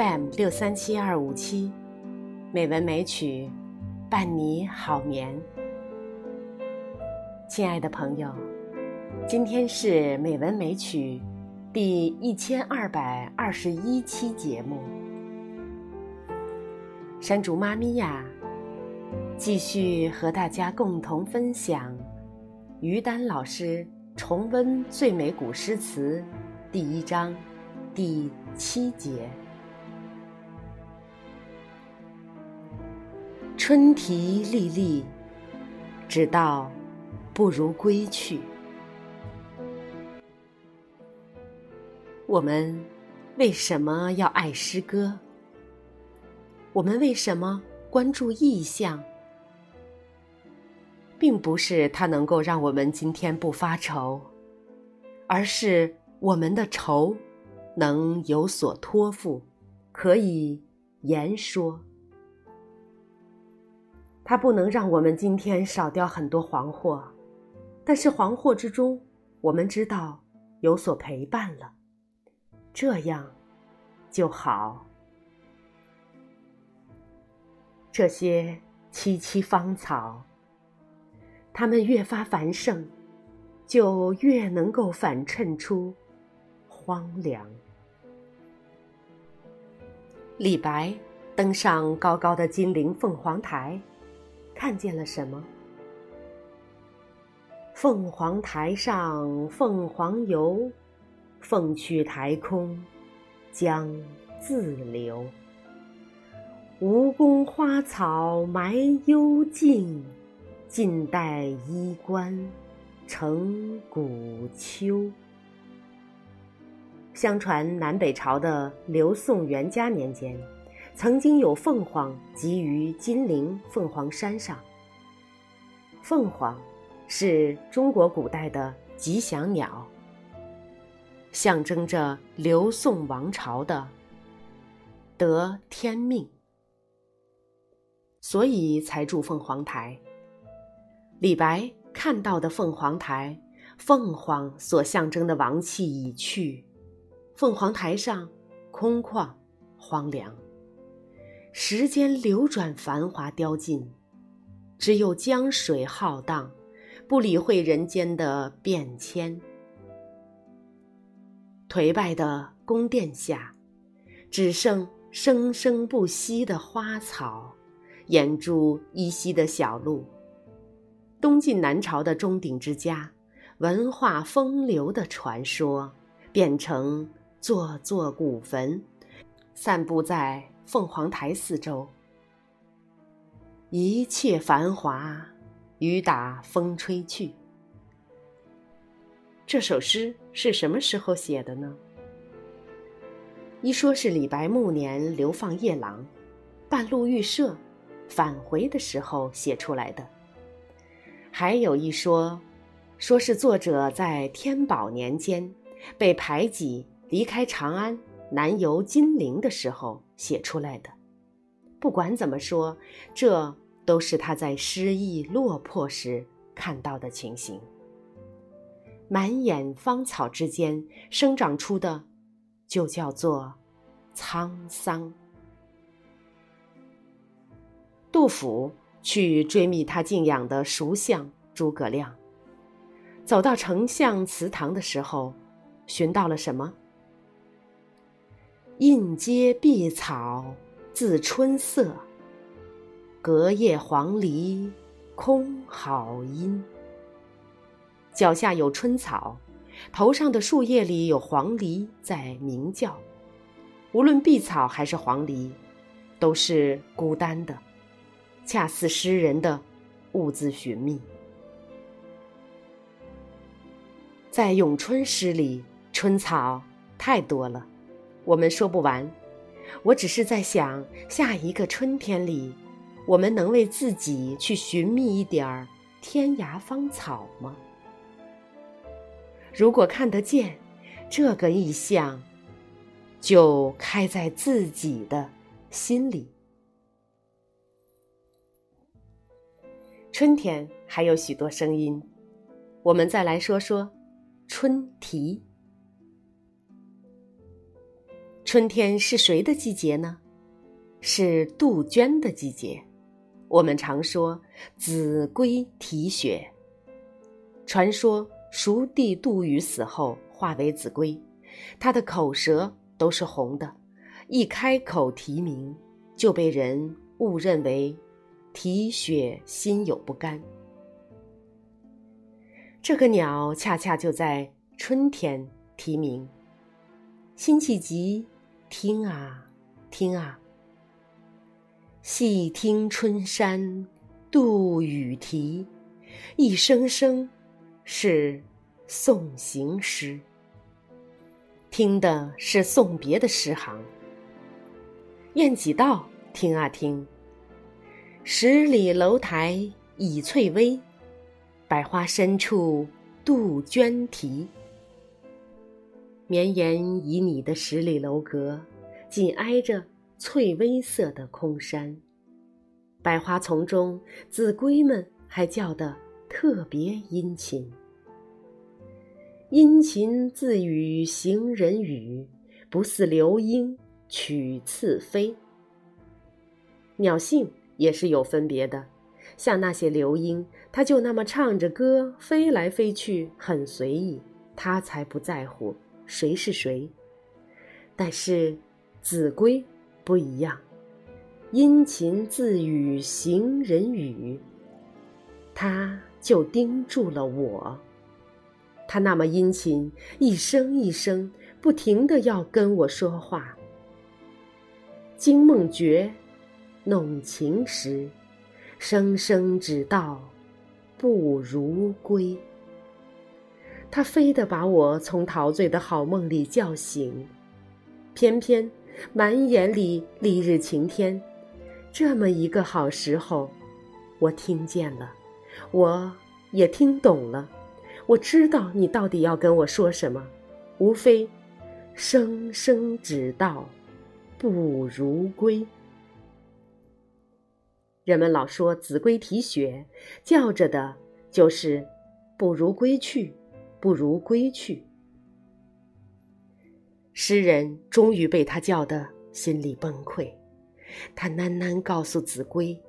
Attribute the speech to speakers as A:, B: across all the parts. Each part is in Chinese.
A: FM 六三七二五七，美文美曲，伴你好眠。亲爱的朋友，今天是美文美曲第一千二百二十一期节目。山竹妈咪呀，继续和大家共同分享于丹老师重温最美古诗词第一章第七节。春啼历历，只道不如归去。我们为什么要爱诗歌？我们为什么关注意象？并不是它能够让我们今天不发愁，而是我们的愁能有所托付，可以言说。它不能让我们今天少掉很多惶惑，但是惶惑之中，我们知道有所陪伴了，这样就好。这些萋萋芳草，它们越发繁盛，就越能够反衬出荒凉。李白登上高高的金陵凤凰台。看见了什么？凤凰台上凤凰游，凤去台空江自流。吴宫花草埋幽径，晋代衣冠成古丘。相传南北朝的刘宋元嘉年间。曾经有凤凰集于金陵凤凰山上。凤凰是中国古代的吉祥鸟，象征着刘宋王朝的得天命，所以才筑凤凰台。李白看到的凤凰台，凤凰所象征的王气已去，凤凰台上空旷荒凉。时间流转，繁华凋尽，只有江水浩荡，不理会人间的变迁。颓败的宫殿下，只剩生生不息的花草，掩住依稀的小路。东晋南朝的钟鼎之家，文化风流的传说，变成座座古坟，散布在。凤凰台四周，一切繁华，雨打风吹去。这首诗是什么时候写的呢？一说是李白暮年流放夜郎，半路遇赦，返回的时候写出来的。还有一说，说是作者在天宝年间被排挤，离开长安。南游金陵的时候写出来的，不管怎么说，这都是他在失意落魄时看到的情形。满眼芳草之间生长出的，就叫做沧桑。杜甫去追觅他敬仰的蜀相诸葛亮，走到丞相祠堂的时候，寻到了什么？印阶碧草自春色，隔叶黄鹂空好音。脚下有春草，头上的树叶里有黄鹂在鸣叫。无论碧草还是黄鹂，都是孤单的，恰似诗人的兀自寻觅。在咏春诗里，春草太多了。我们说不完，我只是在想，下一个春天里，我们能为自己去寻觅一点儿天涯芳草吗？如果看得见，这个意象就开在自己的心里。春天还有许多声音，我们再来说说春啼。春天是谁的季节呢？是杜鹃的季节。我们常说“子规啼血”。传说蜀帝杜宇死后化为子规，他的口舌都是红的，一开口啼鸣，就被人误认为啼血心有不甘。这个鸟恰恰就在春天啼鸣。辛弃疾，听啊，听啊，细听春山杜宇啼，一声声是送行诗。听的是送别的诗行。雁几道，听啊听，十里楼台倚翠微，百花深处杜鹃啼。绵延旖旎的十里楼阁，紧挨着翠微色的空山。百花丛中，子规们还叫得特别殷勤。殷勤自语行人语，不似流莺取次飞。鸟性也是有分别的，像那些流莺，它就那么唱着歌飞来飞去，很随意，它才不在乎。谁是谁？但是子规不一样，殷勤自语行人语，他就盯住了我。他那么殷勤，一声一声不停的要跟我说话。惊梦觉，弄晴时，声声只道不如归。他非得把我从陶醉的好梦里叫醒，偏偏满眼里丽日晴天，这么一个好时候，我听见了，我也听懂了，我知道你到底要跟我说什么，无非声声只道不如归。人们老说子规啼血，叫着的就是不如归去。不如归去。诗人终于被他叫得心里崩溃，他喃喃告诉子规：“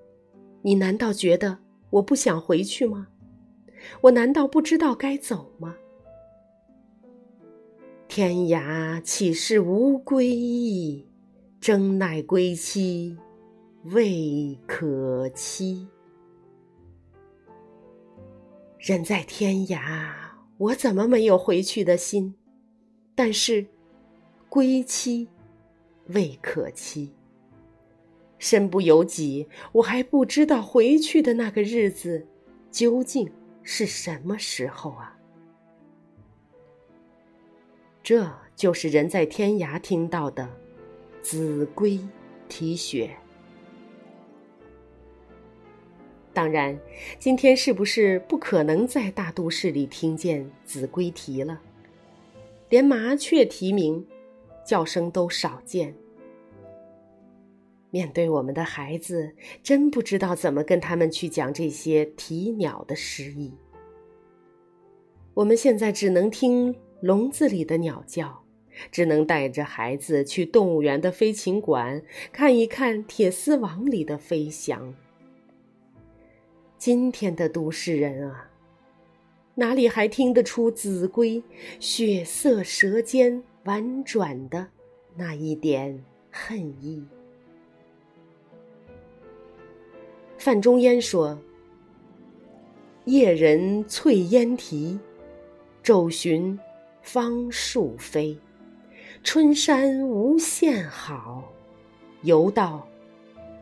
A: 你难道觉得我不想回去吗？我难道不知道该走吗？天涯岂是无归意，争乃归期未可期。人在天涯。”我怎么没有回去的心？但是，归期未可期。身不由己，我还不知道回去的那个日子究竟是什么时候啊！这就是人在天涯听到的“子规啼血”。当然，今天是不是不可能在大都市里听见子规啼了？连麻雀啼鸣，叫声都少见。面对我们的孩子，真不知道怎么跟他们去讲这些啼鸟的诗意。我们现在只能听笼子里的鸟叫，只能带着孩子去动物园的飞禽馆看一看铁丝网里的飞翔。今天的都市人啊，哪里还听得出子规血色舌尖婉转的那一点恨意？范仲淹说：“夜人翠烟啼，昼寻芳树飞。春山无限好，犹道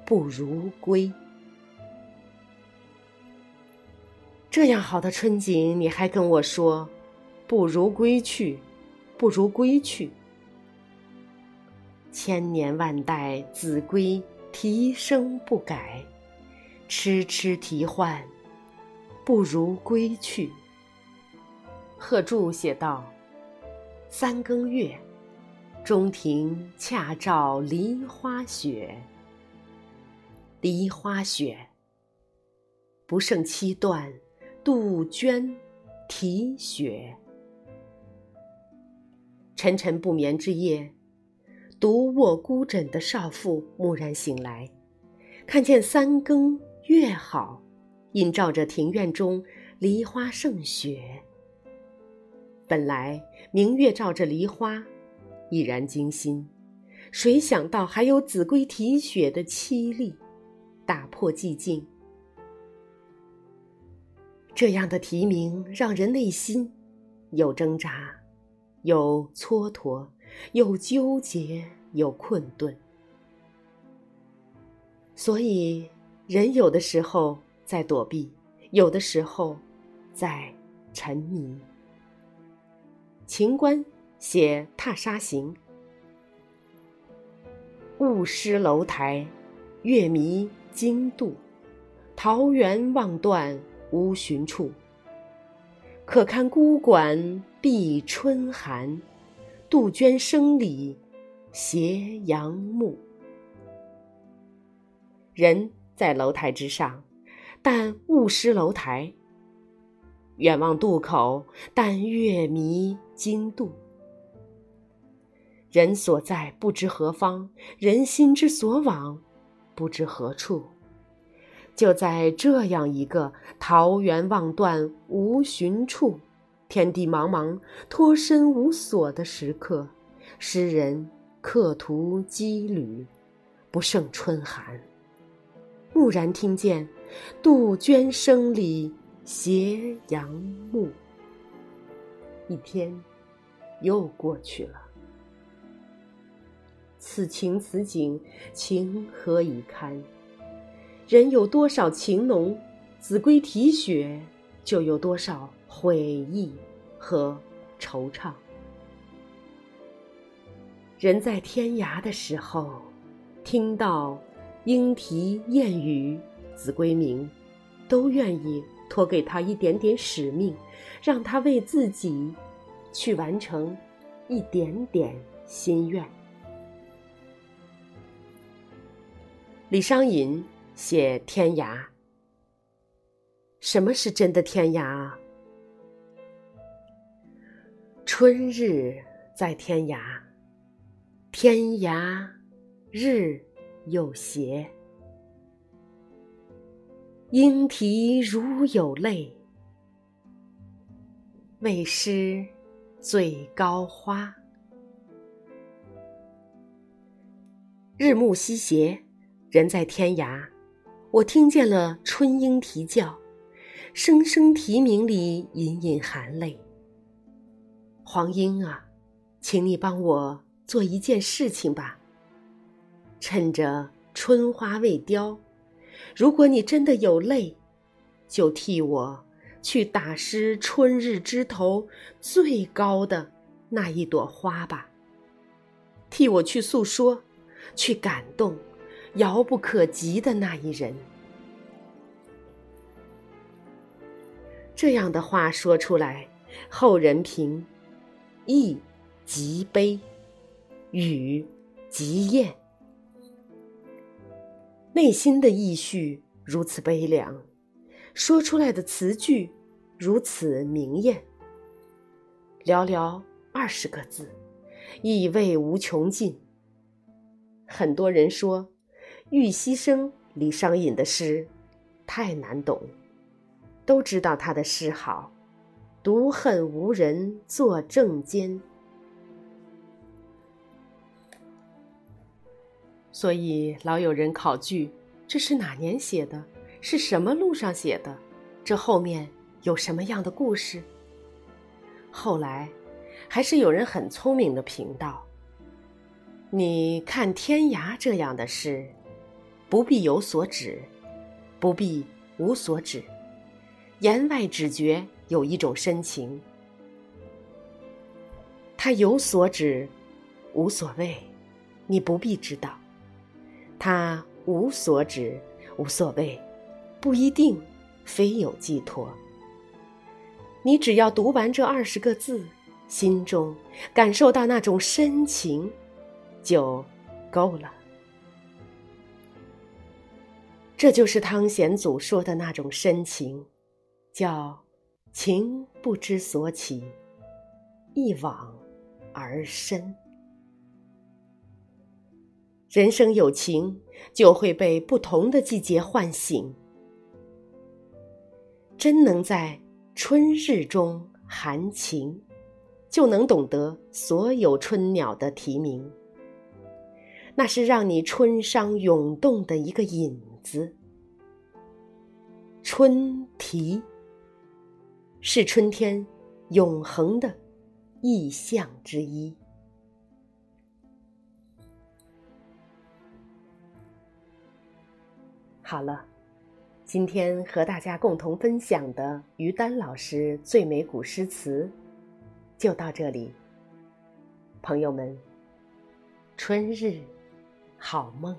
A: 不如归。”这样好的春景，你还跟我说，不如归去，不如归去。千年万代子规啼声不改，痴痴啼唤，不如归去。贺铸写道：“三更月，中庭恰照梨花雪。梨花雪，不胜七段。”杜鹃啼血，沉沉不眠之夜，独卧孤枕的少妇蓦然醒来，看见三更月好，映照着庭院中梨花胜雪。本来明月照着梨花，已然惊心，谁想到还有子规啼血的凄厉，打破寂静。这样的提名让人内心有挣扎，有蹉跎，有纠结，有困顿。所以，人有的时候在躲避，有的时候在沉迷。秦观写《踏沙行》：雾失楼台，月迷津渡，桃源望断无寻处。可看孤馆闭春寒，杜鹃声里斜阳暮。人在楼台之上，但雾失楼台。远望渡口，但月迷津渡。人所在不知何方，人心之所往不知何处。就在这样一个桃源望断无寻处，天地茫茫，脱身无所的时刻，诗人客途羁旅，不胜春寒。蓦然听见杜鹃声里。斜阳暮，一天又过去了。此情此景，情何以堪？人有多少情浓，子规啼血，就有多少悔意和惆怅。人在天涯的时候，听到莺啼燕语，子规鸣，都愿意。托给他一点点使命，让他为自己去完成一点点心愿。李商隐写天涯，什么是真的天涯啊？春日在天涯，天涯日又斜。莺啼如有泪，为失最高花。日暮西斜，人在天涯，我听见了春莺啼叫，声声啼鸣里隐隐含泪。黄莺啊，请你帮我做一件事情吧，趁着春花未凋。如果你真的有泪，就替我去打湿春日枝头最高的那一朵花吧。替我去诉说，去感动遥不可及的那一人。这样的话说出来，后人评：意极悲，语极艳。内心的意绪如此悲凉，说出来的词句如此明艳。寥寥二十个字，意味无穷尽。很多人说，玉溪生李商隐的诗太难懂，都知道他的诗好，独恨无人作正笺。所以老有人考据，这是哪年写的？是什么路上写的？这后面有什么样的故事？后来，还是有人很聪明的评道：“你看天涯这样的诗，不必有所指，不必无所指，言外只觉有一种深情。他有所指，无所谓，你不必知道。”他无所指，无所谓，不一定非有寄托。你只要读完这二十个字，心中感受到那种深情，就够了。这就是汤显祖说的那种深情，叫情不知所起，一往而深。人生有情，就会被不同的季节唤醒。真能在春日中含情，就能懂得所有春鸟的啼鸣。那是让你春伤涌动的一个引子。春啼是春天永恒的意象之一。好了，今天和大家共同分享的于丹老师最美古诗词就到这里。朋友们，春日好梦。